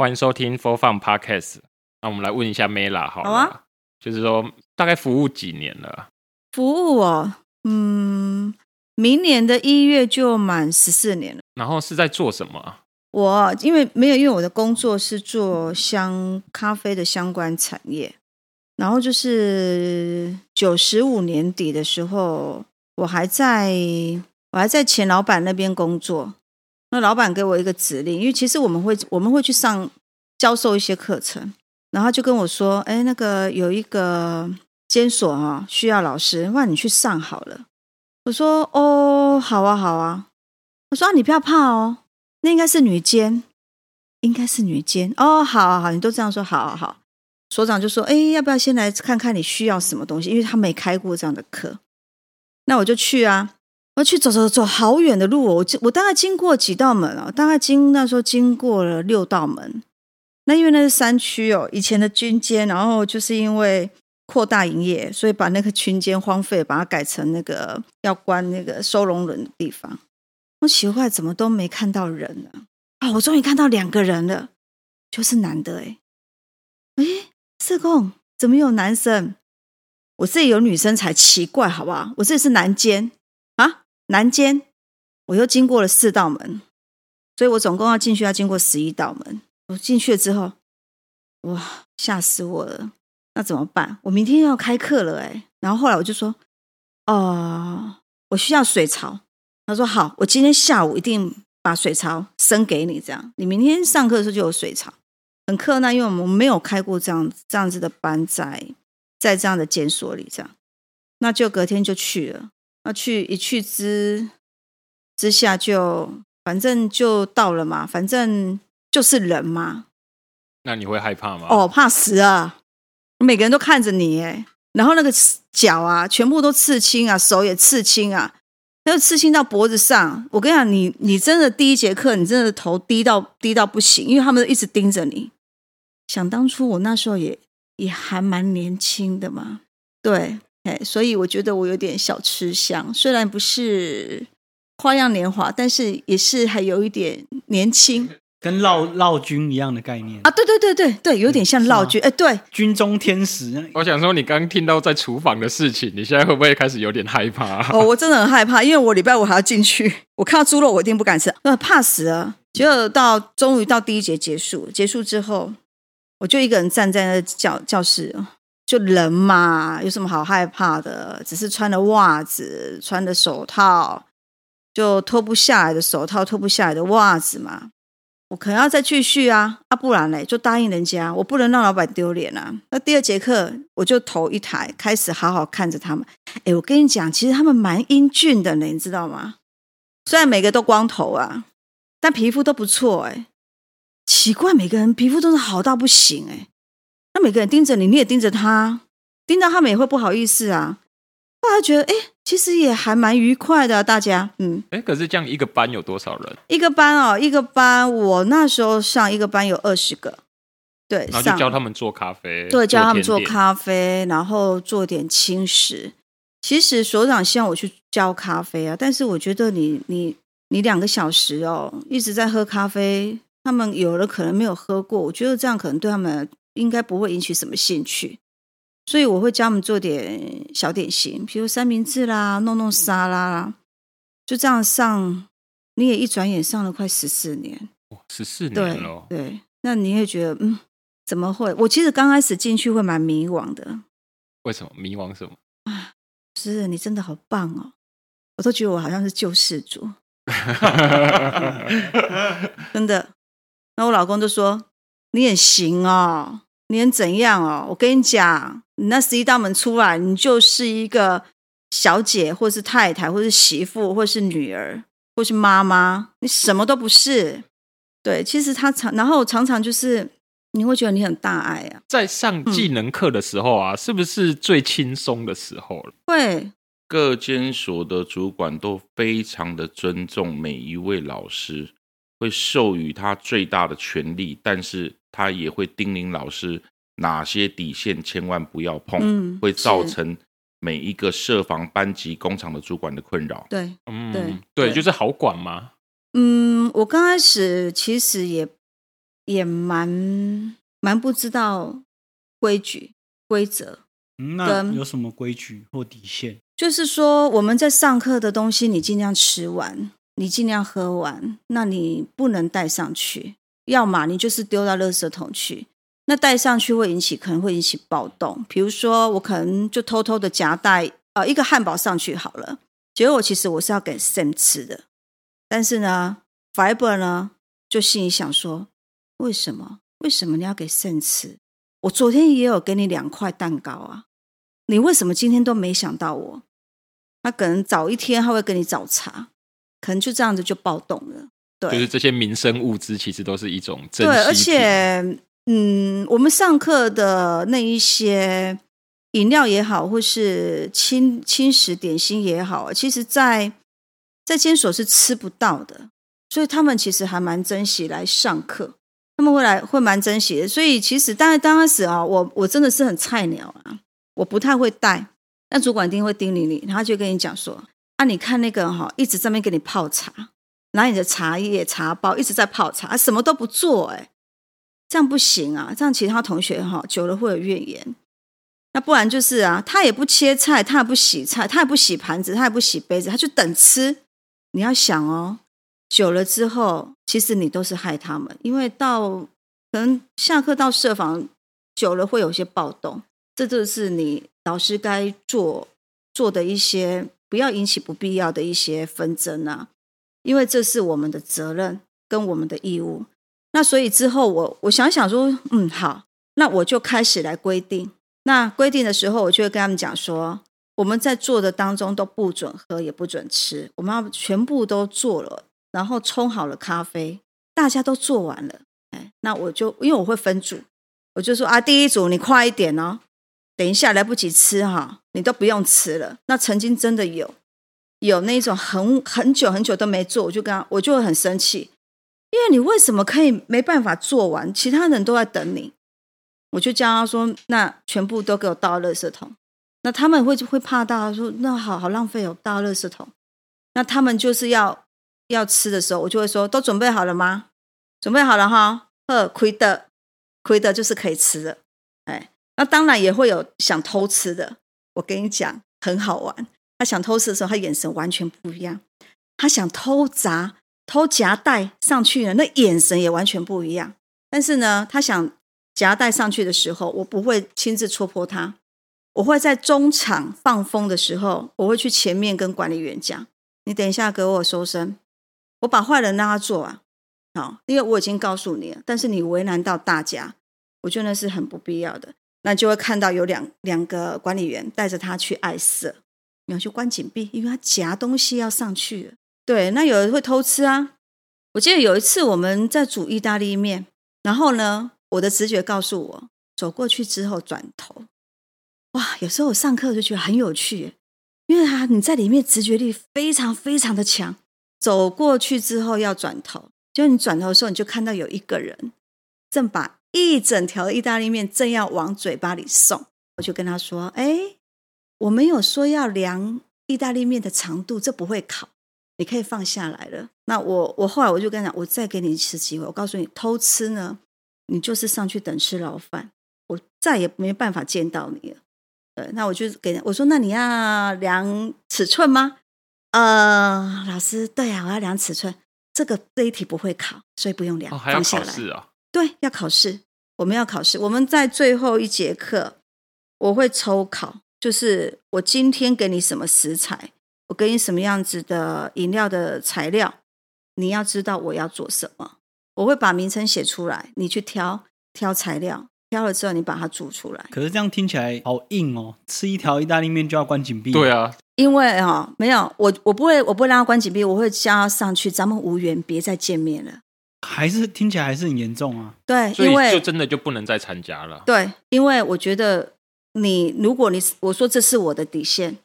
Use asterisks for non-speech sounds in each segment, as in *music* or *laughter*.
欢迎收听 Full Fun Podcast。那我们来问一下 Mela 好了，好啊，就是说大概服务几年了？服务哦，嗯，明年的一月就满十四年了。然后是在做什么？我因为没有，因为我的工作是做香咖啡的相关产业。然后就是九十五年底的时候，我还在我还在前老板那边工作。那老板给我一个指令，因为其实我们会我们会去上教授一些课程，然后就跟我说：“哎，那个有一个监所啊，需要老师，那你去上好了。”我说：“哦，好啊，好啊。”我说：“，你不要怕哦，那应该是女监，应该是女监。”哦，好好好，你都这样说，好好好。所长就说：“哎，要不要先来看看你需要什么东西？因为他没开过这样的课。”那我就去啊。我去走走走，好远的路哦！我我大概经过几道门啊，大概经那时候经过了六道门。那因为那是山区哦，以前的军监，然后就是因为扩大营业，所以把那个军监荒废，把它改成那个要关那个收容人的地方。我奇怪，怎么都没看到人呢？啊，我终于看到两个人了，就是男的哎哎，社工怎么有男生？我这里有女生才奇怪，好不好？我这里是男监。南间，我又经过了四道门，所以我总共要进去要经过十一道门。我进去了之后，哇，吓死我了！那怎么办？我明天要开课了哎。然后后来我就说，哦、我需要水槽。他说好，我今天下午一定把水槽升给你，这样你明天上课的时候就有水槽。很困难，因为我们没有开过这样这样子的班在在这样的监所里，这样，那就隔天就去了。那去一去之之下就反正就到了嘛，反正就是人嘛。那你会害怕吗？哦，怕死啊！每个人都看着你哎，然后那个脚啊，全部都刺青啊，手也刺青啊，那个刺青到脖子上。我跟你讲，你你真的第一节课，你真的头低到低到不行，因为他们一直盯着你。想当初我那时候也也还蛮年轻的嘛，对。所以我觉得我有点小吃香，虽然不是花样年华，但是也是还有一点年轻，跟烙烙军一样的概念啊！对对对对对，有点像烙军，哎，对，军中天使。我想说，你刚听到在厨房的事情，你现在会不会开始有点害怕？哦，我真的很害怕，因为我礼拜五还要进去，我看到猪肉我一定不敢吃，呃，怕死啊。结果到终于到第一节结束，结束之后，我就一个人站在那教教室。就人嘛，有什么好害怕的？只是穿的袜子，穿的手套，就脱不下来的手套，脱不下来的袜子嘛。我可能要再继续啊，啊，不然嘞，就答应人家，我不能让老板丢脸啊。那第二节课，我就头一抬，开始好好看着他们。哎，我跟你讲，其实他们蛮英俊的呢，你知道吗？虽然每个都光头啊，但皮肤都不错哎。奇怪，每个人皮肤都是好到不行哎。那每个人盯着你，你也盯着他，盯到他们也会不好意思啊。后来觉得，哎，其实也还蛮愉快的，大家，嗯，哎，可是这样一个班有多少人？一个班哦，一个班，我那时候上一个班有二十个，对，然后就教他们做咖啡，对，教他们做咖啡，然后做点轻食。其实所长希望我去教咖啡啊，但是我觉得你你你两个小时哦，一直在喝咖啡，他们有的可能没有喝过，我觉得这样可能对他们。应该不会引起什么兴趣，所以我会教他们做点小点心，比如三明治啦，弄弄沙拉啦，就这样上。你也一转眼上了快十四年，十四年了。对，那你也觉得，嗯，怎么会？我其实刚开始进去会蛮迷惘的。为什么迷惘？什么？啊，是你真的好棒哦！我都觉得我好像是救世主，*laughs* 真的。那我老公就说：“你也行哦。”你能怎样哦？我跟你讲，你那十一道门出来，你就是一个小姐，或是太太，或是媳妇，或是女儿，或是妈妈，你什么都不是。对，其实他常，然后常常就是你会觉得你很大爱啊。在上技能课的时候啊，嗯、是不是最轻松的时候了？会。各监所的主管都非常的尊重每一位老师，会授予他最大的权利，但是。他也会叮咛老师哪些底线千万不要碰，嗯、会造成每一个设防班级工厂的主管的困扰。对，嗯，对，对，就是好管吗？嗯，我刚开始其实也也蛮蛮不知道规矩规则。嗯，那有什么规矩或底线？就是说，我们在上课的东西，你尽量吃完，你尽量喝完，那你不能带上去，要么你就是丢到垃圾桶去。那带上去会引起，可能会引起暴动。比如说，我可能就偷偷的夹带呃一个汉堡上去好了，结果其实我是要给 Sam 吃的，但是呢，Fiber 呢就心里想说，为什么？为什么你要给 Sam 吃？我昨天也有给你两块蛋糕啊，你为什么今天都没想到我？他可能早一天他会跟你找茬，可能就这样子就暴动了。对，就是这些民生物资其实都是一种珍惜。对，而且嗯，我们上课的那一些饮料也好，或是轻轻食点心也好，其实在在监所是吃不到的，所以他们其实还蛮珍惜来上课，他们会来会蛮珍惜的。所以其实当然刚开始啊，我我真的是很菜鸟啊，我不太会带。但主管一定会叮咛你，然后就跟你讲说：“啊，你看那个哈，一直在那边给你泡茶，拿你的茶叶、茶包一直在泡茶，什么都不做，哎，这样不行啊！这样其他同学哈久了会有怨言。那不然就是啊，他也不切菜，他也不洗菜，他也不洗盘子，他也不洗杯子，他就等吃。你要想哦，久了之后，其实你都是害他们，因为到可能下课到舍房久了会有些暴动，这就是你。”老师该做做的一些，不要引起不必要的一些纷争啊，因为这是我们的责任跟我们的义务。那所以之后我我想想说，嗯，好，那我就开始来规定。那规定的时候，我就会跟他们讲说，我们在做的当中都不准喝，也不准吃，我们要全部都做了，然后冲好了咖啡，大家都做完了，哎，那我就因为我会分组，我就说啊，第一组你快一点哦。等一下，来不及吃哈，你都不用吃了。那曾经真的有有那种很很久很久都没做，我就跟他，我就会很生气，因为你为什么可以没办法做完？其他人都在等你，我就叫他说，那全部都给我倒垃圾桶。那他们会会怕到说，那好好浪费哦，倒垃圾桶。那他们就是要要吃的时候，我就会说，都准备好了吗？准备好了哈，呵，亏的亏的就是可以吃的，哎。那当然也会有想偷吃的，我跟你讲很好玩。他想偷吃的时候，他眼神完全不一样；他想偷砸、偷夹带上去呢，那眼神也完全不一样。但是呢，他想夹带上去的时候，我不会亲自戳破他，我会在中场放风的时候，我会去前面跟管理员讲：“你等一下给我收身，我把坏人让他做啊。”好，因为我已经告诉你了，但是你为难到大家，我觉得那是很不必要的。那就会看到有两两个管理员带着他去爱色，然后就关紧闭，因为他夹东西要上去。对，那有人会偷吃啊。我记得有一次我们在煮意大利面，然后呢，我的直觉告诉我，走过去之后转头。哇，有时候我上课就觉得很有趣，因为啊，你在里面直觉力非常非常的强。走过去之后要转头，就你转头的时候，你就看到有一个人正把。一整条意大利面正要往嘴巴里送，我就跟他说：“哎，我没有说要量意大利面的长度，这不会考，你可以放下来了。”那我我后来我就跟他讲：“我再给你一次机会，我告诉你，偷吃呢，你就是上去等吃牢饭，我再也没办法见到你了。”对，那我就给我说：“那你要量尺寸吗？”呃，老师，对啊，我要量尺寸，这个这一题不会考，所以不用量，哦、还要考试啊。对，要考试，我们要考试。我们在最后一节课，我会抽考，就是我今天给你什么食材，我给你什么样子的饮料的材料，你要知道我要做什么。我会把名称写出来，你去挑挑材料，挑了之后你把它煮出来。可是这样听起来好硬哦，吃一条意大利面就要关紧闭。对啊，因为哈、哦、没有我，我不会，我不会让他关紧闭，我会叫他上去，咱们无缘，别再见面了。还是听起来还是很严重啊！对，因为就真的就不能再参加了。对，因为我觉得你，如果你我说这是我的底线，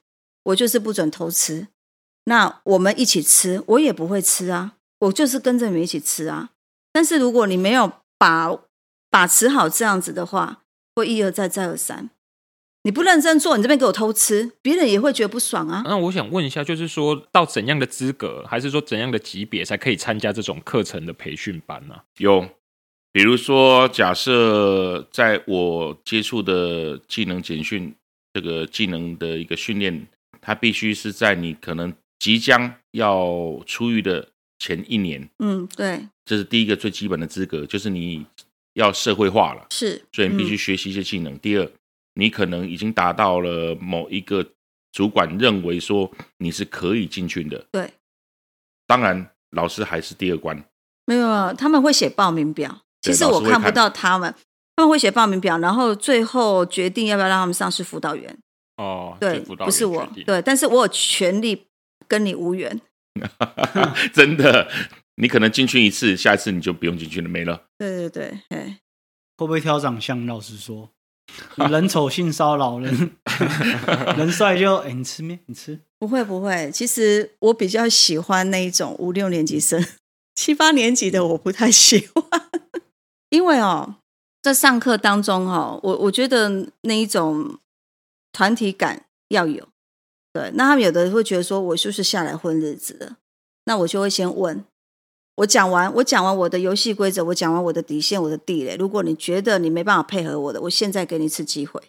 我就是不准偷吃。那我们一起吃，我也不会吃啊，我就是跟着你们一起吃啊。但是如果你没有把把持好这样子的话，会一而再再而三。你不认真做，你这边给我偷吃，别人也会觉得不爽啊。那我想问一下，就是说到怎样的资格，还是说怎样的级别才可以参加这种课程的培训班呢？有比如说，假设在我接触的技能简讯这个技能的一个训练，它必须是在你可能即将要出狱的前一年。嗯，对，这是第一个最基本的资格，就是你要社会化了，是，所以你必须学习一些技能。嗯、第二，你可能已经达到了某一个主管认为说你是可以进去的。对，当然，老师还是第二关。没有，他们会写报名表。其实我看不到他们，他们会写报名表，然后最后决定要不要让他们上是辅导员。哦，对，不是我，对，但是我有权利跟你无缘。*laughs* 真的，你可能进去一次，下一次你就不用进去了，没了。对对对，哎，会不会挑长相？老实说，*laughs* 人丑性骚扰，人 *laughs* 人帅就哎，你吃面，你吃。不会不会，其实我比较喜欢那一种五六年级生。*laughs* 七八年级的我不太喜欢，因为哦，在上课当中哦，我我觉得那一种团体感要有。对，那他们有的人会觉得说，我就是下来混日子的，那我就会先问，我讲完，我讲完我的游戏规则，我讲完我的底线，我的地雷。如果你觉得你没办法配合我的，我现在给你一次机会，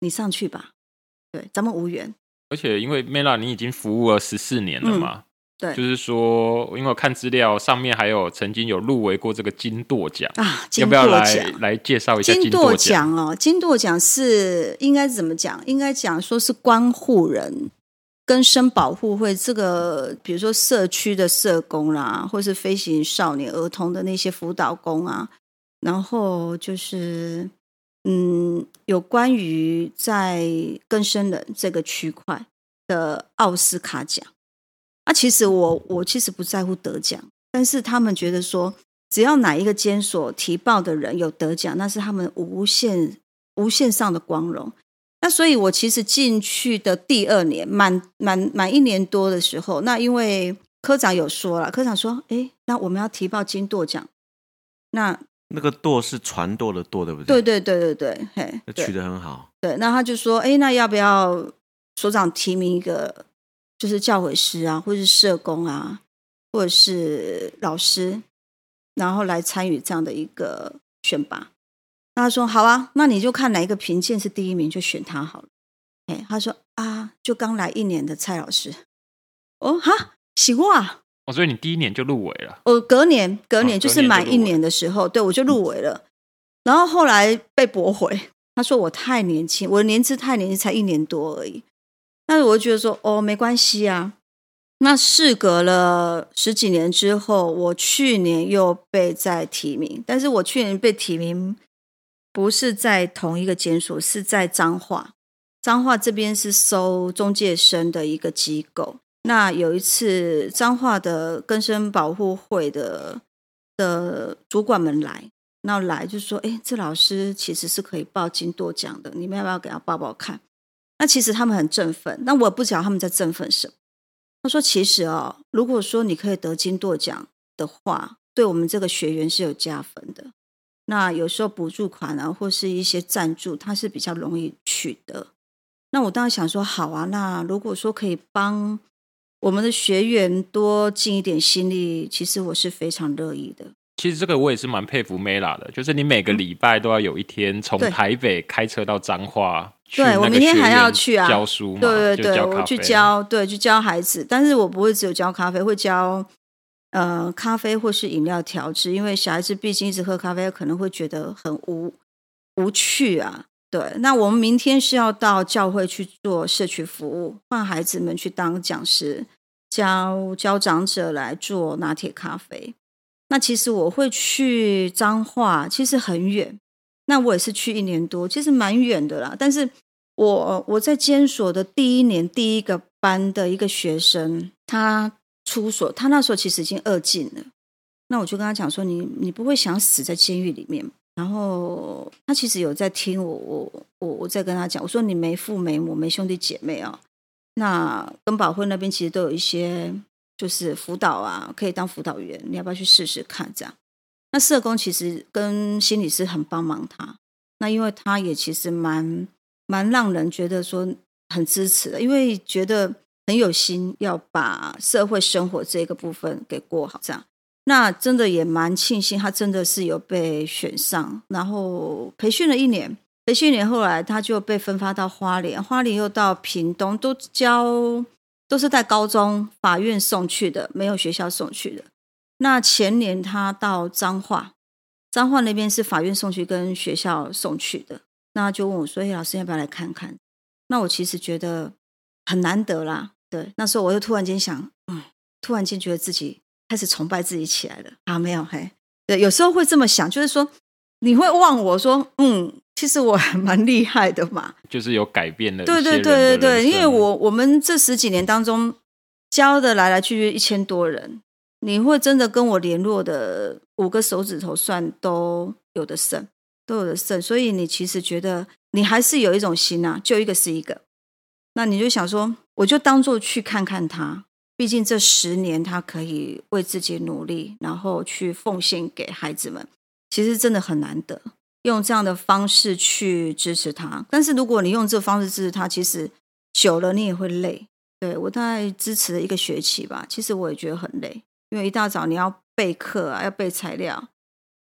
你上去吧。对，咱们无缘。而且因为 Mela，你已经服务了十四年了嘛。嗯对，就是说，因为我看资料上面还有曾经有入围过这个金舵奖啊，要不要来来介绍一下金舵奖哦？金舵奖是应该怎么讲？应该讲说是关护人更生保护会这个，比如说社区的社工啦，或是飞行少年儿童的那些辅导工啊，然后就是嗯，有关于在更生人这个区块的奥斯卡奖。啊，其实我我其实不在乎得奖，但是他们觉得说，只要哪一个监所提报的人有得奖，那是他们无限无限上的光荣。那所以，我其实进去的第二年，满满满一年多的时候，那因为科长有说了，科长说，哎，那我们要提报金舵奖，那那个舵是船舵的舵，对不对？对对对对对，嘿，取得很好。对，那他就说，哎，那要不要所长提名一个？就是教诲师啊，或是社工啊，或者是老师，然后来参与这样的一个选拔。那他说好啊，那你就看哪一个评鉴是第一名，就选他好了。哎，他说啊，就刚来一年的蔡老师。哦哈，喜过啊。哦，所以你第一年就入围了。哦，隔年，隔年就是满一年的时候，对我就入围了。然后后来被驳回，他说我太年轻，我的年资太年轻，才一年多而已。那我就觉得说，哦，没关系啊。那事隔了十几年之后，我去年又被再提名，但是我去年被提名不是在同一个监所，是在彰化。彰化这边是收中介生的一个机构。那有一次，彰化的根生保护会的的主管们来，那来就说，哎，这老师其实是可以报金舵奖的，你们要不要给他报报看？那其实他们很振奋，那我不知道他们在振奋什么。他说：“其实哦，如果说你可以得金舵奖的话，对我们这个学员是有加分的。那有时候补助款啊，或是一些赞助，它是比较容易取得。那我当时想说，好啊，那如果说可以帮我们的学员多尽一点心力，其实我是非常乐意的。”其实这个我也是蛮佩服 Mela 的，就是你每个礼拜都要有一天从台北开车到彰化，对，我明天还要去啊，教书嘛，对对对，我去教，对，去教孩子，但是我不会只有教咖啡，会教呃咖啡或是饮料调制，因为小孩子毕竟一直喝咖啡，可能会觉得很无无趣啊。对，那我们明天是要到教会去做社区服务，换孩子们去当讲师，教教长者来做拿铁咖啡。那其实我会去彰化，其实很远。那我也是去一年多，其实蛮远的啦。但是我我在监所的第一年第一个班的一个学生，他出所，他那时候其实已经二进了。那我就跟他讲说：“你你不会想死在监狱里面？”然后他其实有在听我，我我我在跟他讲，我说：“你没父没母，没兄弟姐妹啊。”那跟保会那边其实都有一些。就是辅导啊，可以当辅导员，你要不要去试试看？这样，那社工其实跟心理师很帮忙他，那因为他也其实蛮蛮让人觉得说很支持的，因为觉得很有心要把社会生活这个部分给过好。这样，那真的也蛮庆幸，他真的是有被选上，然后培训了一年，培训一年后来他就被分发到花莲，花莲又到屏东，都教都是在高中法院送去的，没有学校送去的。那前年他到彰化，彰化那边是法院送去跟学校送去的，那就问我说：“哎，老师要不要来看看？”那我其实觉得很难得啦，对，那时候我又突然间想，嗯，突然间觉得自己。开始崇拜自己起来了啊！没有嘿，对，有时候会这么想，就是说你会忘我说，嗯，其实我还蛮厉害的嘛，就是有改变的。对对对对对，因为我我们这十几年当中教的来来去去一千多人，你会真的跟我联络的五个手指头算都有的剩，都有的剩，所以你其实觉得你还是有一种心啊，就一个是一个，那你就想说，我就当做去看看他。毕竟这十年，他可以为自己努力，然后去奉献给孩子们，其实真的很难得。用这样的方式去支持他，但是如果你用这方式支持他，其实久了你也会累。对，我大概支持了一个学期吧，其实我也觉得很累，因为一大早你要备课啊，要备材料，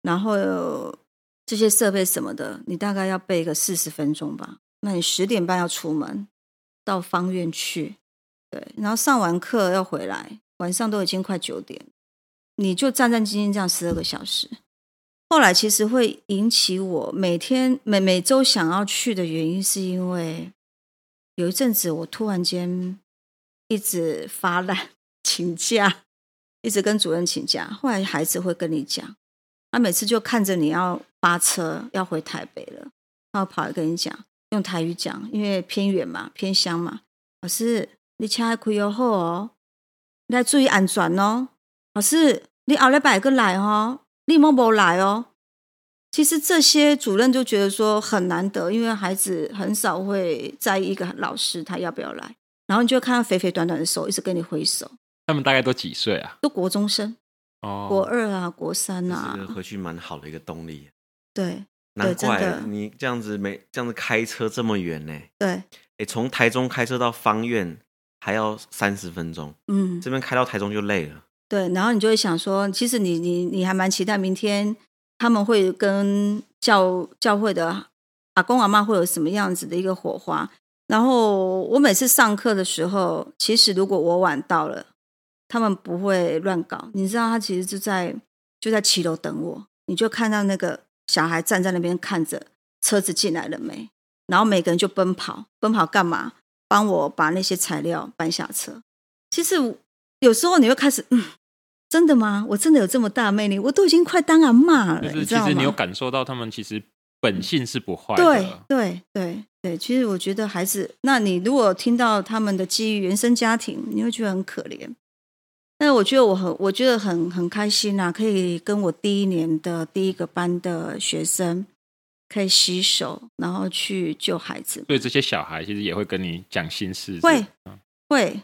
然后这些设备什么的，你大概要备个四十分钟吧。那你十点半要出门到方院去。对，然后上完课要回来，晚上都已经快九点，你就战战兢兢这样十二个小时。后来其实会引起我每天每每周想要去的原因，是因为有一阵子我突然间一直发烂，请假，一直跟主任请假。后来孩子会跟你讲，他每次就看着你要发车要回台北了，然后跑来跟你讲，用台语讲，因为偏远嘛，偏乡嘛，老师。你车开开好哦，你要注意安全哦。老师，你后礼拜个来哦，你莫无来哦。其实这些主任就觉得说很难得，因为孩子很少会在意一个老师他要不要来，然后你就看到肥肥短短的手一直跟你挥手。他们大概都几岁啊？都国中生哦，国二啊，国三啊。回去蛮好的一个动力。对，难怪你这样子没这样子开车这么远呢。对，哎，从台中开车到方院。还要三十分钟，嗯，这边开到台中就累了。对，然后你就会想说，其实你你你还蛮期待明天他们会跟教教会的阿公阿妈会有什么样子的一个火花。然后我每次上课的时候，其实如果我晚到了，他们不会乱搞。你知道，他其实就在就在七楼等我，你就看到那个小孩站在那边看着车子进来了没，然后每个人就奔跑，奔跑干嘛？帮我把那些材料搬下车。其实有时候你会开始，嗯，真的吗？我真的有这么大魅力？我都已经快当阿妈了，就是、你知道吗？其实你有感受到他们其实本性是不坏的。对对对对，其实我觉得孩子，那你如果听到他们的基于原生家庭，你会觉得很可怜。但是我觉得我很，我觉得很很开心啊，可以跟我第一年的第一个班的学生。可以洗手，然后去救孩子。所以这些小孩其实也会跟你讲心事。会，会。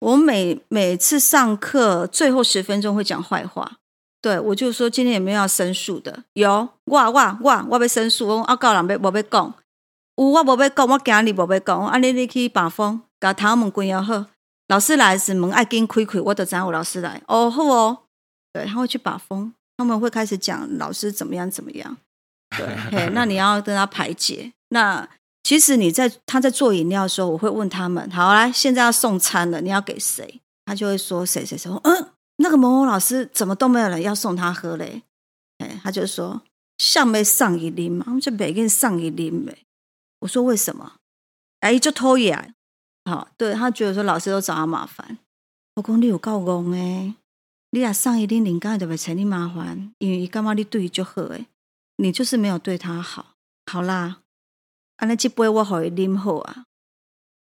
我每每次上课最后十分钟会讲坏话。对，我就说今天有没有要申诉的？有，我我我我要申诉，我阿告人要我被讲。有我无要讲，我今日无要讲。啊，你你去把风，把头门关要好。老师来时门爱跟开开，我就知道我老师来。哦，好哦。对，他会去把风，他们会开始讲老师怎么样怎么样。对，*laughs* 嘿，那你要跟他排解。那其实你在他在做饮料的时候，我会问他们：好，来，现在要送餐了，你要给谁？他就会说谁谁谁。嗯，那个某某老师怎么都没有人要送他喝嘞？哎，他就说像没上一拎嘛，我们就每个人上一拎呗。我说为什么？哎，就偷眼。好，对，他觉得说老师都找他麻烦。我讲你有够戆哎，你俩上一拎，人家就会找你麻烦，因为干嘛你对就好哎。你就是没有对他好，好啦，啊，那这杯我给你啉好啊。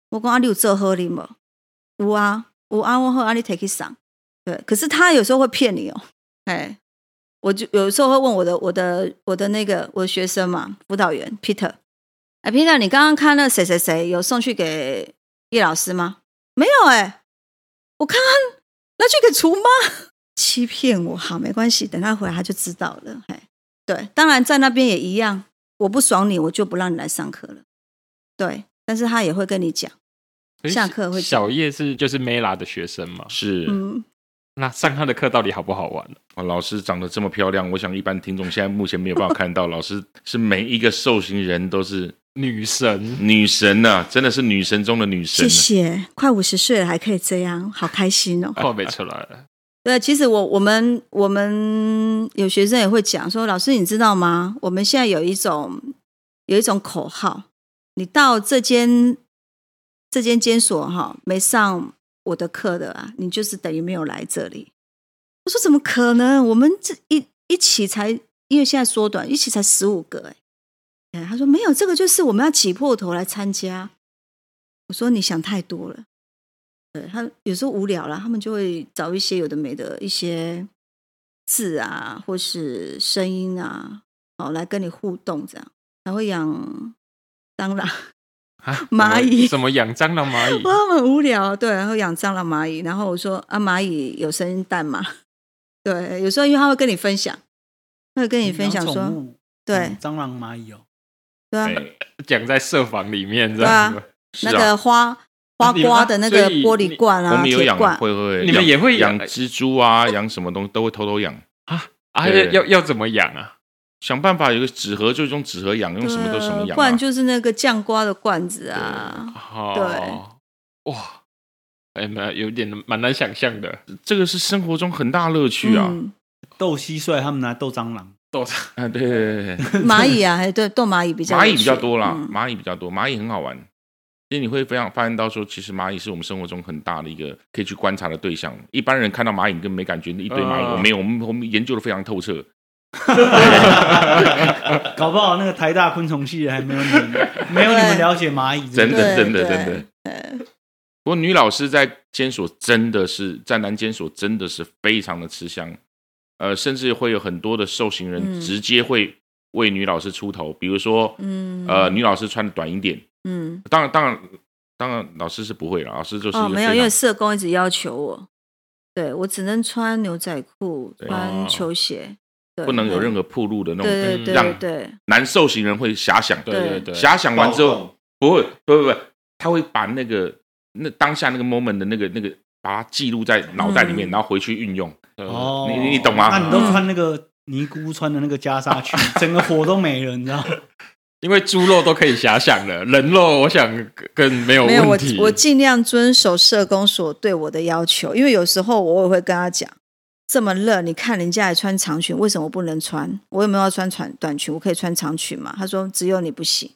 我讲啊，你有做好啉无？有啊，有啊，我好啊，你提去上。对，可是他有时候会骗你哦。哎，我就有时候会问我的、我的、我的那个我的学生嘛，辅导员 Peter。哎，Peter，你刚刚看那谁谁谁有送去给叶老师吗？没有哎，我看看拿去给厨妈，欺骗我。好，没关系，等他回来他就知道了。哎。对，当然在那边也一样，我不爽你，我就不让你来上课了。对，但是他也会跟你讲，下课会讲。小叶是就是 Mela 的学生嘛？是，嗯，那上他的课到底好不好玩？哦，老师长得这么漂亮，我想一般听众现在目前没有办法看到，老师是每一个受刑人都是女神，女神呐、啊，真的是女神中的女神。谢谢，快五十岁了还可以这样，好开心哦。话没出来了。对，其实我我们我们有学生也会讲说，老师你知道吗？我们现在有一种有一种口号，你到这间这间监所哈，没上。我的课的啊，你就是等于没有来这里。我说怎么可能？我们这一一起才，因为现在缩短，一起才十五个哎。他说没有，这个就是我们要挤破头来参加。我说你想太多了。对，他有时候无聊了，他们就会找一些有的没的一些字啊，或是声音啊，哦，来跟你互动这样。还会养蟑螂。*laughs* 啊蚂蚁？怎么养蟑螂蚂蚁？*laughs* 我很无聊，对，然后养蟑螂蚂蚁，然后我说啊，蚂蚁有生蛋吗？*laughs* 对，有时候因为他会跟你分享，他会跟你分享说，对，蟑螂蚂蚁哦，对啊，讲在舍房里面，对啊，那个花花瓜的那个玻璃罐啊，我们有养，会会，你们也会养蜘蛛啊，养什么东西都会偷偷养啊啊，要要怎么养啊？想办法有个纸盒，就用纸盒养，用什么都什么养，啊。不然就是那个酱瓜的罐子啊。对，哇，哎，蛮有点蛮难想象的。这个是生活中很大乐趣啊。嗯、斗蟋蟀，他们拿斗蟑螂，斗蟑啊，对对对对。*laughs* 蚂蚁啊，还对斗蚂蚁比较。蚂蚁比较多啦，嗯、蚂蚁比较多，蚂蚁很好玩。因为你会非常发现到说，其实蚂蚁是我们生活中很大的一个可以去观察的对象。一般人看到蚂蚁根本没感觉，一堆蚂蚁，呃、我没有，我们我们研究的非常透彻。*laughs* 搞不好那个台大昆虫系的还没有你们，没有你们了解蚂蚁，真的真的真的。不过女老师在监所真的是在男监所真的是非常的吃香，呃，甚至会有很多的受刑人直接会为女老师出头，比如说，嗯。呃，女老师穿的短一点，嗯，当然当然当然老师是不会了，老师就是哦没有，因为社工一直要求我，对我只能穿牛仔裤，穿球鞋。不能有任何暴露的那种，对对让男受刑人会遐想，对对对，遐想完之后，不会，不不不，他会把那个那当下那个 moment 的那个那个，把它记录在脑袋里面，然后回去运用。哦，你你懂吗？那你都穿那个尼姑穿的那个袈裟裙，*laughs* 整个火都没了，你知道？*laughs* 因为猪肉都可以遐想了，人肉我想更没有问题。我我尽量遵守社工所对我的要求，因为有时候我也会跟他讲。这么热，你看人家还穿长裙，为什么我不能穿？我有没有要穿短短裙？我可以穿长裙嘛？他说只有你不行，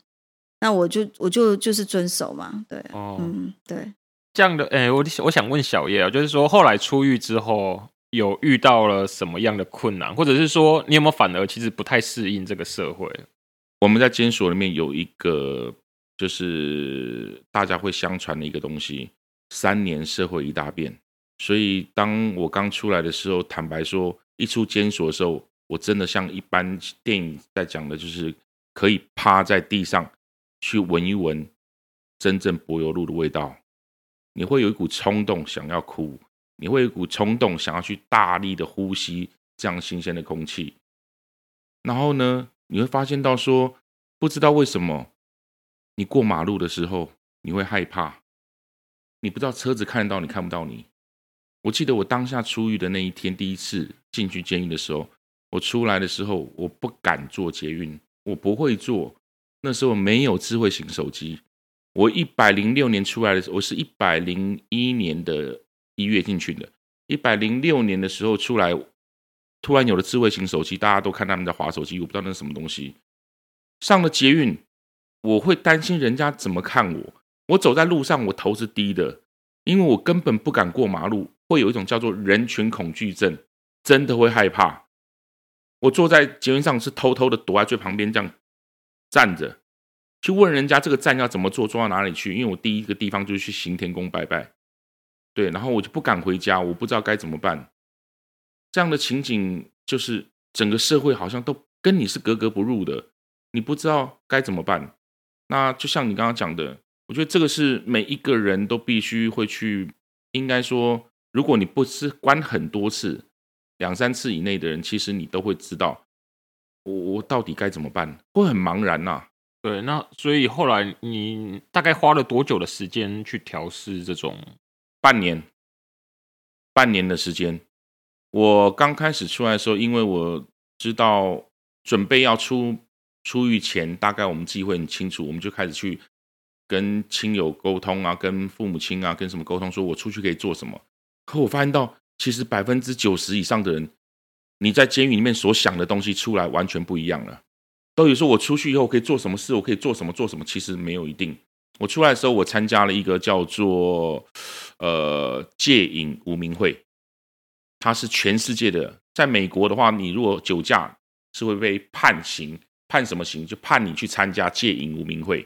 那我就我就就是遵守嘛。对，哦、嗯，对，这样的，哎，我我想问小叶啊，就是说后来出狱之后，有遇到了什么样的困难，或者是说你有没有反而其实不太适应这个社会？我们在监所里面有一个，就是大家会相传的一个东西：三年社会一大变。所以，当我刚出来的时候，坦白说，一出监所的时候，我真的像一般电影在讲的，就是可以趴在地上去闻一闻真正柏油路的味道。你会有一股冲动想要哭，你会有一股冲动想要去大力的呼吸这样新鲜的空气。然后呢，你会发现到说，不知道为什么，你过马路的时候你会害怕，你不知道车子看得到你看不到你。我记得我当下出狱的那一天，第一次进去监狱的时候，我出来的时候，我不敢坐捷运，我不会坐。那时候没有智慧型手机。我一百零六年出来的时候，我是一百零一年的一跃进去的。一百零六年的时候出来，突然有了智慧型手机，大家都看他们在划手机，我不知道那是什么东西。上了捷运，我会担心人家怎么看我。我走在路上，我头是低的，因为我根本不敢过马路。会有一种叫做人群恐惧症，真的会害怕。我坐在捷运上是偷偷的躲在最旁边这样站着，去问人家这个站要怎么坐，坐到哪里去。因为我第一个地方就是去行天宫拜拜，对，然后我就不敢回家，我不知道该怎么办。这样的情景就是整个社会好像都跟你是格格不入的，你不知道该怎么办。那就像你刚刚讲的，我觉得这个是每一个人都必须会去，应该说。如果你不是关很多次，两三次以内的人，其实你都会知道，我我到底该怎么办，会很茫然呐、啊。对，那所以后来你大概花了多久的时间去调试这种？半年，半年的时间。我刚开始出来的时候，因为我知道准备要出出狱前，大概我们自己会很清楚，我们就开始去跟亲友沟通啊，跟父母亲啊，跟什么沟通，说我出去可以做什么。可我发现到，其实百分之九十以上的人，你在监狱里面所想的东西出来完全不一样了。都有说我出去以后可以做什么事，我可以做什么做什么，其实没有一定。我出来的时候，我参加了一个叫做呃戒瘾无名会，它是全世界的。在美国的话，你如果酒驾是会被判刑，判什么刑？就判你去参加戒瘾无名会。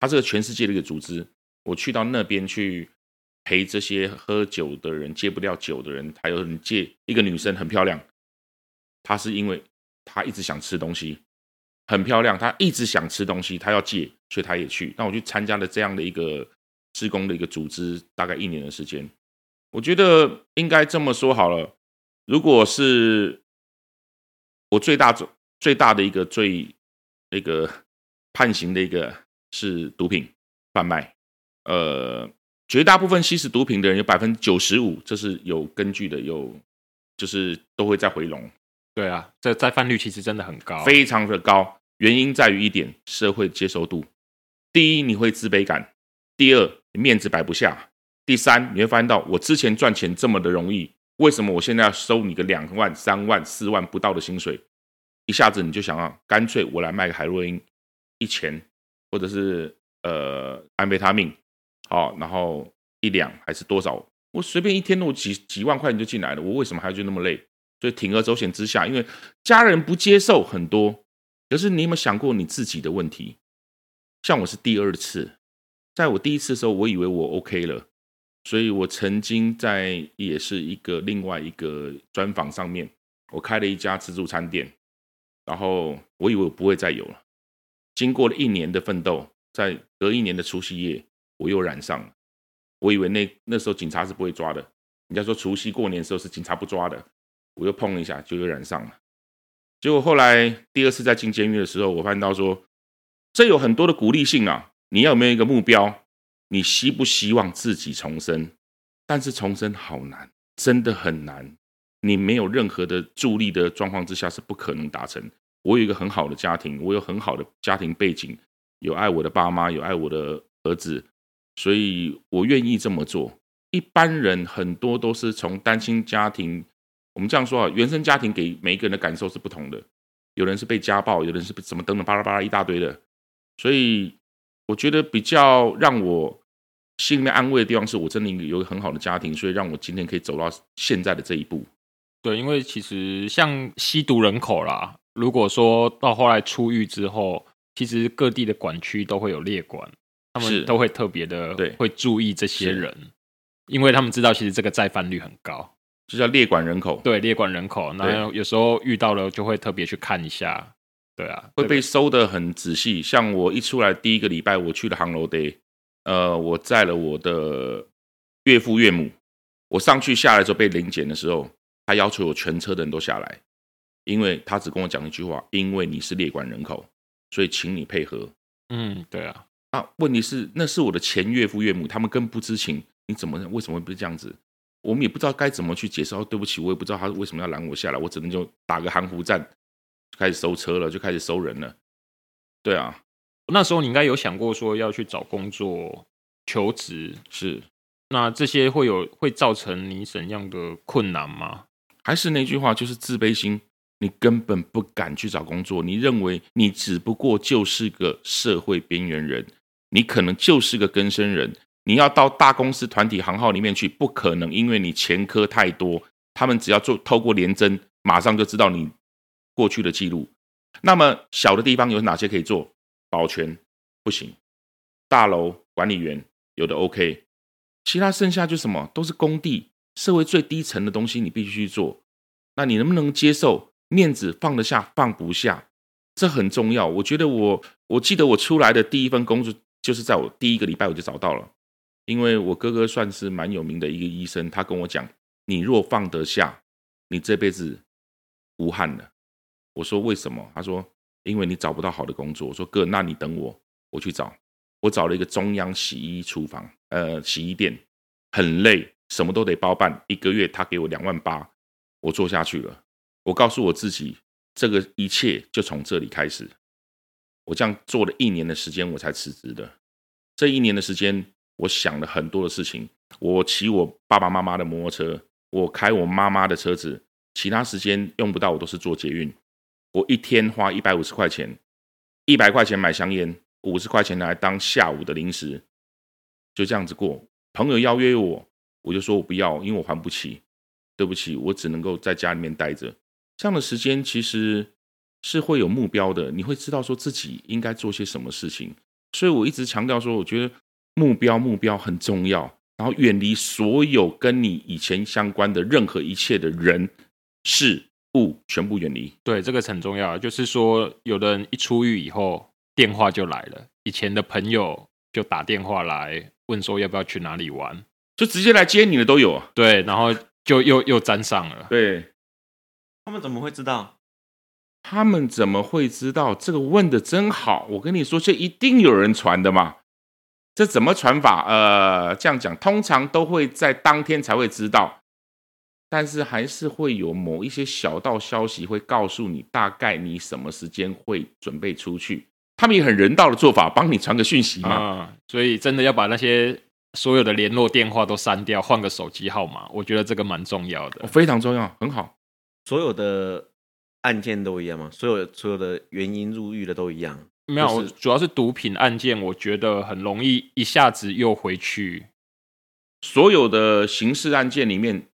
它是个全世界的一个组织。我去到那边去陪这些喝酒的人、戒不掉酒的人，还有人戒一个女生很漂亮，她是因为她一直想吃东西。很漂亮，他一直想吃东西，他要戒，所以他也去。那我去参加了这样的一个施工的一个组织，大概一年的时间。我觉得应该这么说好了，如果是我最大最大的一个最那个 *laughs* 判刑的一个是毒品贩卖，呃，绝大部分吸食毒品的人有百分之九十五，这是有根据的，有就是都会再回笼。对啊，这再犯率其实真的很高，非常的高。原因在于一点，社会接受度。第一，你会自卑感；第二，面子摆不下；第三，你会发现到我之前赚钱这么的容易，为什么我现在要收你个两万、三万、四万不到的薪水？一下子你就想啊，干脆我来卖个海洛因，一钱，或者是呃安非他命，好，然后一两还是多少？我随便一天弄几几万块你就进来了，我为什么还要去那么累？所以铤而走险之下，因为家人不接受很多，可是你有没有想过你自己的问题？像我是第二次，在我第一次的时候，我以为我 OK 了，所以我曾经在也是一个另外一个专访上面，我开了一家自助餐店，然后我以为我不会再有了。经过了一年的奋斗，在隔一年的除夕夜，我又染上了。我以为那那时候警察是不会抓的，人家说除夕过年的时候是警察不抓的。我又碰了一下，就又染上了。结果后来第二次在进监狱的时候，我发现到说，这有很多的鼓励性啊。你要没有一个目标？你希不希望自己重生？但是重生好难，真的很难。你没有任何的助力的状况之下是不可能达成。我有一个很好的家庭，我有很好的家庭背景，有爱我的爸妈，有爱我的儿子，所以我愿意这么做。一般人很多都是从单亲家庭。我们这样说啊，原生家庭给每一个人的感受是不同的。有人是被家暴，有人是怎么等等巴拉巴拉一大堆的。所以我觉得比较让我心里面安慰的地方，是我真的有一个很好的家庭，所以让我今天可以走到现在的这一步。对，因为其实像吸毒人口啦，如果说到后来出狱之后，其实各地的管区都会有列管，他们都会特别的对会注意这些人，因为他们知道其实这个再犯率很高。就叫列管人口，对，列管人口，那有时候遇到了就会特别去看一下，对啊，会被收的很仔细。像我一出来第一个礼拜，我去了航楼 day，呃，我载了我的岳父岳母，我上去下来之后被临检的时候，他要求我全车的人都下来，因为他只跟我讲一句话，因为你是列管人口，所以请你配合。嗯，对啊，啊，问题是那是我的前岳父岳母，他们更不知情，你怎么为什么会不是这样子？我们也不知道该怎么去解释。哦，对不起，我也不知道他为什么要拦我下来，我只能就打个含糊战，就开始收车了，就开始收人了。对啊，那时候你应该有想过说要去找工作求职，是？那这些会有会造成你怎样的困难吗？还是那句话，就是自卑心，你根本不敢去找工作，你认为你只不过就是个社会边缘人，你可能就是个根生人。你要到大公司团体行号里面去，不可能，因为你前科太多，他们只要做透过联征，马上就知道你过去的记录。那么小的地方有哪些可以做？保全不行，大楼管理员有的 OK，其他剩下就什么都是工地，社会最低层的东西你必须去做。那你能不能接受？面子放得下放不下，这很重要。我觉得我我记得我出来的第一份工作，就是在我第一个礼拜我就找到了。因为我哥哥算是蛮有名的一个医生，他跟我讲：“你若放得下，你这辈子无憾了。”我说：“为什么？”他说：“因为你找不到好的工作。”我说：“哥，那你等我，我去找。”我找了一个中央洗衣厨房，呃，洗衣店，很累，什么都得包办。一个月他给我两万八，我做下去了。我告诉我自己，这个一切就从这里开始。我这样做了一年的时间，我才辞职的。这一年的时间，我想了很多的事情。我骑我爸爸妈妈的摩托车，我开我妈妈的车子，其他时间用不到，我都是坐捷运。我一天花一百五十块钱，一百块钱买香烟，五十块钱来当下午的零食，就这样子过。朋友邀约我，我就说我不要，因为我还不起。对不起，我只能够在家里面待着。这样的时间其实是会有目标的，你会知道说自己应该做些什么事情。所以我一直强调说，我觉得目标目标很重要，然后远离所有跟你以前相关的任何一切的人事物，全部远离。对，这个很重要。就是说，有的人一出狱以后，电话就来了，以前的朋友就打电话来问说要不要去哪里玩，就直接来接你的都有。对，然后就又又沾上了。对，他们怎么会知道？他们怎么会知道？这个问的真好。我跟你说，这一定有人传的嘛。这怎么传法？呃，这样讲，通常都会在当天才会知道，但是还是会有某一些小道消息会告诉你，大概你什么时间会准备出去。他们也很人道的做法，帮你传个讯息嘛。啊，所以真的要把那些所有的联络电话都删掉，换个手机号码。我觉得这个蛮重要的，非常重要，很好。所有的。案件都一样吗？所有所有的原因入狱的都一样？没有，主要是毒品案件，我觉得很容易一下子又回去。所有的刑事案件里面，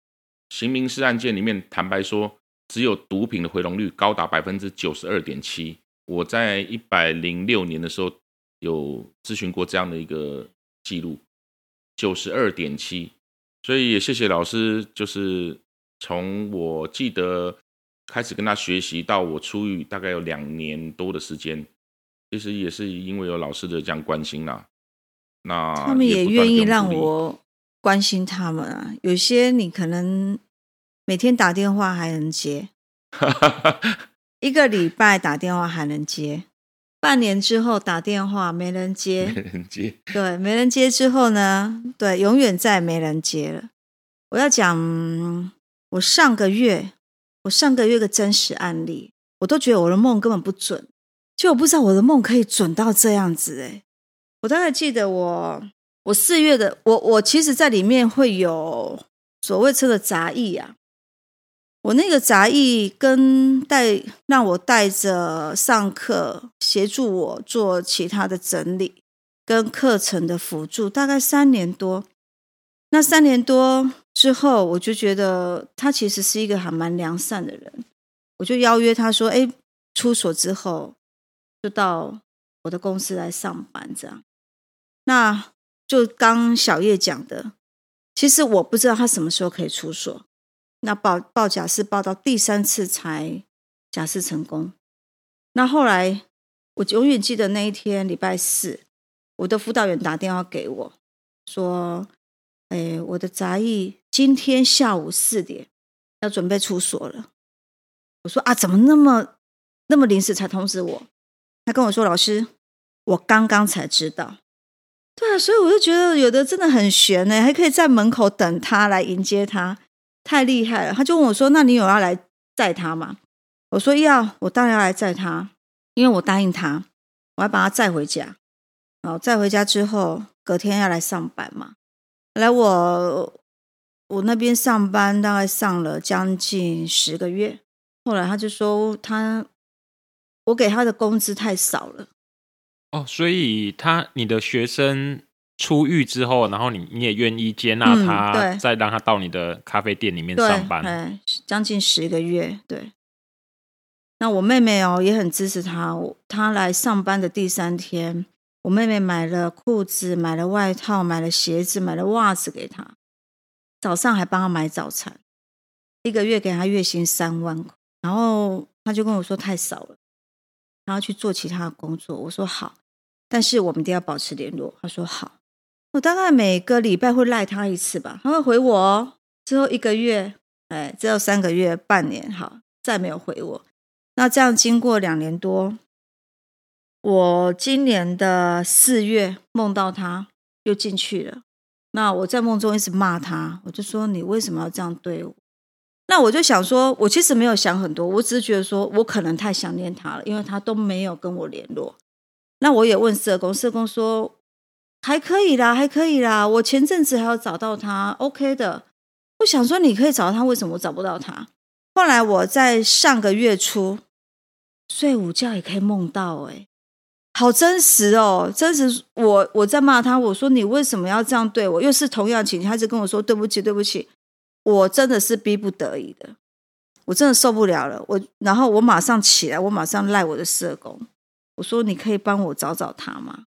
刑民事案件里面，坦白说，只有毒品的回笼率高达百分之九十二点七。我在一百零六年的时候有咨询过这样的一个记录，九十二点七。所以也谢谢老师，就是从我记得。开始跟他学习，到我出狱大概有两年多的时间，其实也是因为有老师的这样关心啦。那他们也愿意让我关心他们啊。有些你可能每天打电话还能接，*laughs* 一个礼拜打电话还能接，半年之后打电话没人接，没人接，对，没人接之后呢，对，永远再没人接了。我要讲，我上个月。我上个月的真实案例，我都觉得我的梦根本不准，就我不知道我的梦可以准到这样子诶。我大概记得我我四月的我我其实在里面会有所谓车的杂役啊，我那个杂役跟带让我带着上课，协助我做其他的整理跟课程的辅助，大概三年多。那三年多之后，我就觉得他其实是一个还蛮良善的人，我就邀约他说：“哎，出所之后就到我的公司来上班。”这样，那就刚小叶讲的，其实我不知道他什么时候可以出所。那报报假释报到第三次才假释成功。那后来我永远记得那一天礼拜四，我的辅导员打电话给我说。哎，我的杂役今天下午四点要准备出所了。我说啊，怎么那么那么临时才通知我？他跟我说，老师，我刚刚才知道。对啊，所以我就觉得有的真的很悬呢，还可以在门口等他来迎接他，太厉害了。他就问我说：“那你有要来载他吗？”我说：“要，我当然要来载他，因为我答应他，我要把他载回家。然后载回家之后，隔天要来上班嘛。”来我我那边上班，大概上了将近十个月。后来他就说他我给他的工资太少了。哦，所以他你的学生出狱之后，然后你你也愿意接纳他，嗯、再让他到你的咖啡店里面上班。对，将近十个月。对。那我妹妹哦也很支持他，他来上班的第三天。我妹妹买了裤子，买了外套，买了鞋子，买了袜子给他。早上还帮他买早餐，一个月给他月薪三万块。然后他就跟我说太少了，然后去做其他的工作。我说好，但是我们一定要保持联络。他说好。我大概每个礼拜会赖他一次吧，他会回我哦。之后一个月，哎，之后三个月、半年，好，再没有回我。那这样经过两年多。我今年的四月梦到他又进去了，那我在梦中一直骂他，我就说，你为什么要这样对我？那我就想说，我其实没有想很多，我只是觉得说我可能太想念他了，因为他都没有跟我联络。那我也问社工，社工说还可以啦，还可以啦。我前阵子还有找到他，OK 的。我想说你可以找到他，为什么我找不到他？后来我在上个月初睡午觉也可以梦到，哎，好真实哦，真实。我我在骂他，我说你为什么要这样对我？又是同样情形，他就跟我说对不起，对不起。我真的是逼不得已的，我真的受不了了。我然后我马上起来，我马上赖我的社工，我说你可以帮我找找他吗？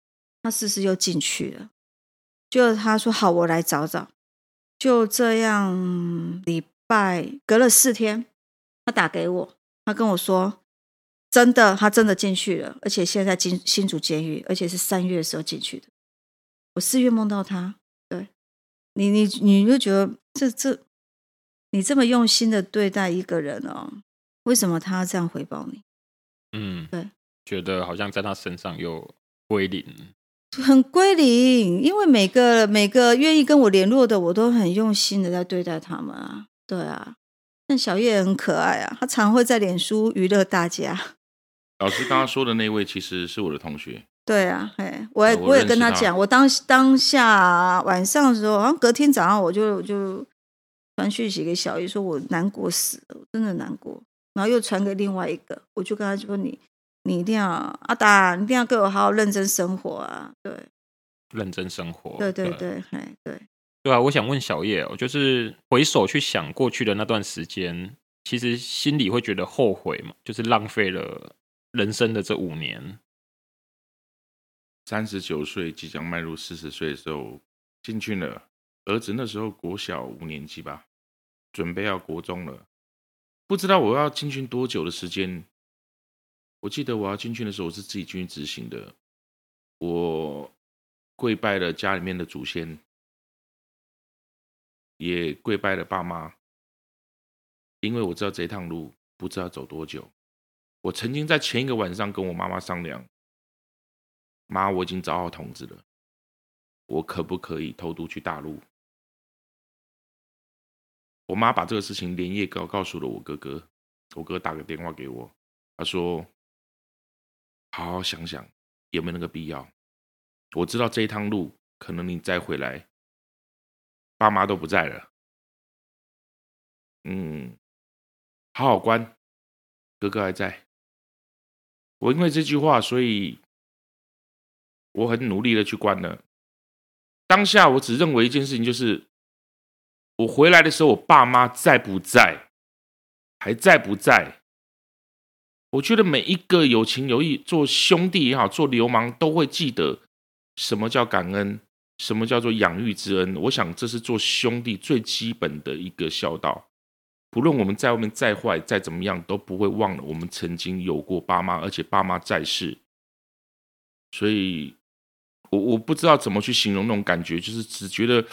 他试试又进去了，就他说好，我来找找。就这样，礼拜隔了四天，他打给我，他跟我说真的，他真的进去了，而且现在进新竹监狱，而且是三月的时候进去的。我四月梦到他，对你，你你就觉得这这。你这么用心的对待一个人哦，为什么他要这样回报你？嗯，对，觉得好像在他身上又归零，很归零，因为每个每个愿意跟我联络的，我都很用心的在对待他们啊。对啊，但小叶很可爱啊，他常会在脸书娱乐大家。老师刚刚说的那位其实是我的同学。对啊，哎，我也我，我也跟他讲，我当当下晚上的时候，好像隔天早上我就我就。传讯息给小叶说：“我难过死了，我真的难过。”然后又传给另外一个，我就跟他说：“你，你一定要阿达，你一定要跟我好好认真生活啊！”对，认真生活。对对对，对，对。对啊，我想问小叶我，就是回首去想过去的那段时间，其实心里会觉得后悔嘛？就是浪费了人生的这五年。三十九岁，即将迈入四十岁的时候，进去了。儿子那时候国小五年级吧，准备要国中了，不知道我要进去多久的时间。我记得我要进去的时候，我是自己进去执行的。我跪拜了家里面的祖先，也跪拜了爸妈，因为我知道这一趟路不知道走多久。我曾经在前一个晚上跟我妈妈商量，妈，我已经找好筒子了，我可不可以偷渡去大陆？我妈把这个事情连夜告告诉了我哥哥，我哥打个电话给我，他说：“好好想想有没有那个必要。我知道这一趟路可能你再回来，爸妈都不在了。嗯，好好关，哥哥还在。我因为这句话，所以我很努力的去关了。当下我只认为一件事情就是。”我回来的时候，我爸妈在不在？还在不在？我觉得每一个有情有义、做兄弟也好，做流氓都会记得什么叫感恩，什么叫做养育之恩。我想这是做兄弟最基本的一个孝道。不论我们在外面再坏、再怎么样，都不会忘了我们曾经有过爸妈，而且爸妈在世。所以，我我不知道怎么去形容那种感觉，就是只觉得。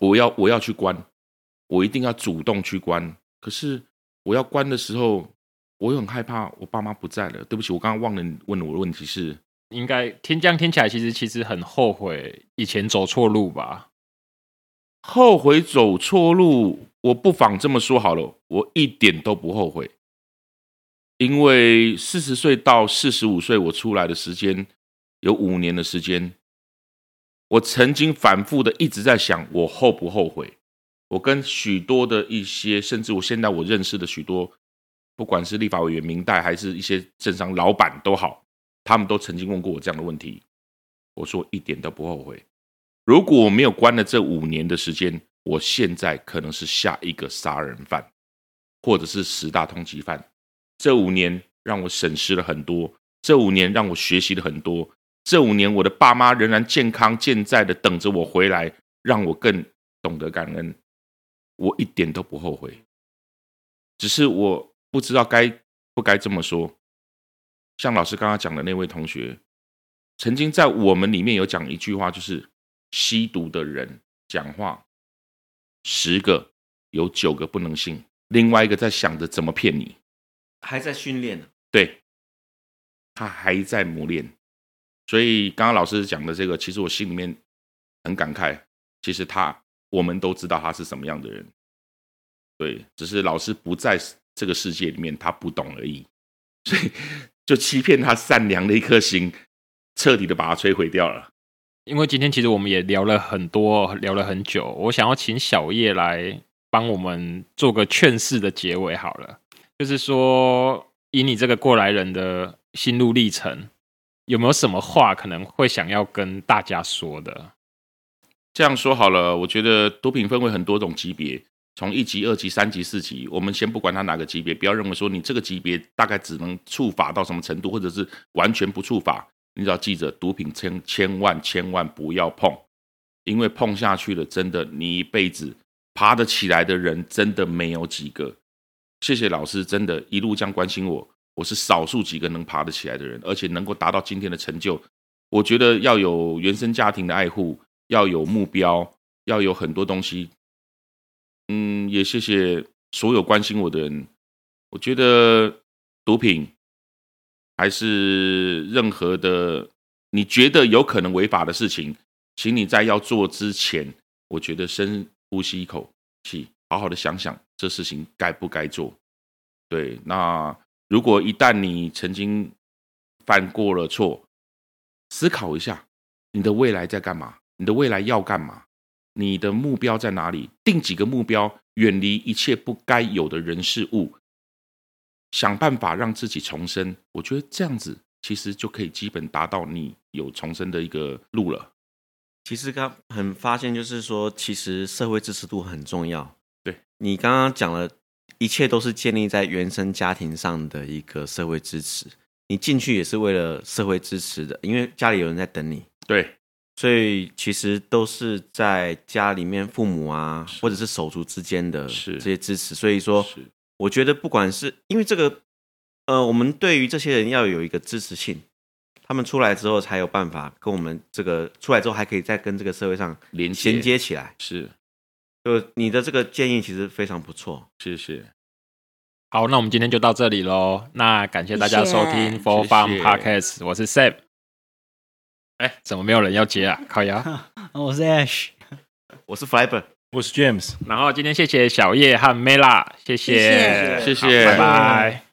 我要我要去关，我一定要主动去关。可是我要关的时候，我又很害怕，我爸妈不在了。对不起，我刚刚忘了问我的问题是，应该听这样听起来，其实其实很后悔以前走错路吧？后悔走错路，我不妨这么说好了，我一点都不后悔，因为四十岁到四十五岁，我出来的时间有五年的时间。我曾经反复的一直在想，我后不后悔？我跟许多的一些，甚至我现在我认识的许多，不管是立法委员、民代，还是一些政商老板都好，他们都曾经问过我这样的问题。我说一点都不后悔。如果我没有关了这五年的时间，我现在可能是下一个杀人犯，或者是十大通缉犯。这五年让我审视了很多，这五年让我学习了很多。这五年，我的爸妈仍然健康健在的等着我回来，让我更懂得感恩。我一点都不后悔，只是我不知道该不该这么说。像老师刚刚讲的那位同学，曾经在我们里面有讲一句话，就是吸毒的人讲话，十个有九个不能信，另外一个在想着怎么骗你，还在训练呢。对，他还在磨练。所以刚刚老师讲的这个，其实我心里面很感慨。其实他，我们都知道他是什么样的人。对，只是老师不在这个世界里面，他不懂而已，所以就欺骗他善良的一颗心，彻底的把他摧毁掉了。因为今天其实我们也聊了很多，聊了很久，我想要请小叶来帮我们做个劝世的结尾好了，就是说以你这个过来人的心路历程，有没有什么话可能会想要跟大家说的？这样说好了，我觉得毒品分为很多种级别，从一级、二级、三级、四级，我们先不管它哪个级别，不要认为说你这个级别大概只能触法到什么程度，或者是完全不触法。你只要记着，毒品千千万千万不要碰，因为碰下去了，真的你一辈子爬得起来的人真的没有几个。谢谢老师，真的一路这样关心我，我是少数几个能爬得起来的人，而且能够达到今天的成就。我觉得要有原生家庭的爱护。要有目标，要有很多东西。嗯，也谢谢所有关心我的人。我觉得毒品还是任何的你觉得有可能违法的事情，请你在要做之前，我觉得深呼吸一口气，好好的想想这事情该不该做。对，那如果一旦你曾经犯过了错，思考一下你的未来在干嘛。你的未来要干嘛？你的目标在哪里？定几个目标，远离一切不该有的人事物，想办法让自己重生。我觉得这样子其实就可以基本达到你有重生的一个路了。其实刚很发现，就是说，其实社会支持度很重要。对，你刚刚讲了一切都是建立在原生家庭上的一个社会支持，你进去也是为了社会支持的，因为家里有人在等你。对。所以其实都是在家里面父母啊，或者是手足之间的这些支持。所以说，我觉得不管是因为这个，呃，我们对于这些人要有一个支持性，他们出来之后才有办法跟我们这个出来之后还可以再跟这个社会上连衔接起来。是，就你的这个建议其实非常不错，谢谢。好，那我们今天就到这里喽。那感谢大家收听 For Fun Podcast，我是 Sam。哎，怎么没有人要接啊？靠腰，*laughs* 我是 Ash，我是 Fiber，我是 James。*laughs* 然后今天谢谢小叶和 Mela，谢谢，谢谢，谢谢，拜拜。